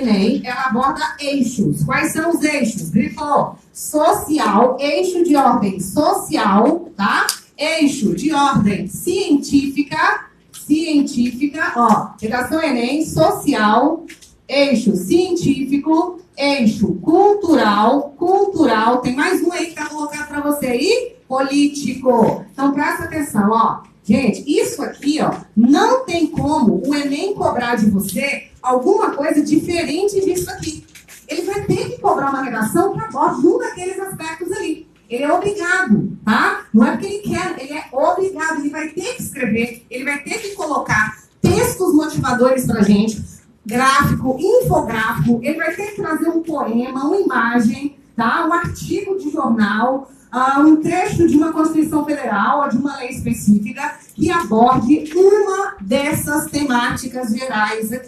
Enem, ela aborda eixos. Quais são os eixos? Grifou. Social, eixo de ordem social, tá? Eixo de ordem científica, científica, ó, redação Enem, social, eixo científico, eixo cultural, cultural, tem mais um aí que tá colocado para você aí, político. Então presta atenção, ó. Gente, isso aqui, ó, não tem como o Enem cobrar de você alguma coisa diferente disso aqui. Ele vai ter que cobrar uma redação que aborde um daqueles aspectos ali. Ele é obrigado, tá? Não é porque ele quer, ele é obrigado. Ele vai ter que escrever, ele vai ter que colocar textos motivadores pra gente, gráfico, infográfico, ele vai ter que trazer um poema, uma imagem, tá? um artigo de jornal, uh, um trecho de uma Constituição Federal ou de uma lei específica que aborde uma dessas temáticas gerais aqui.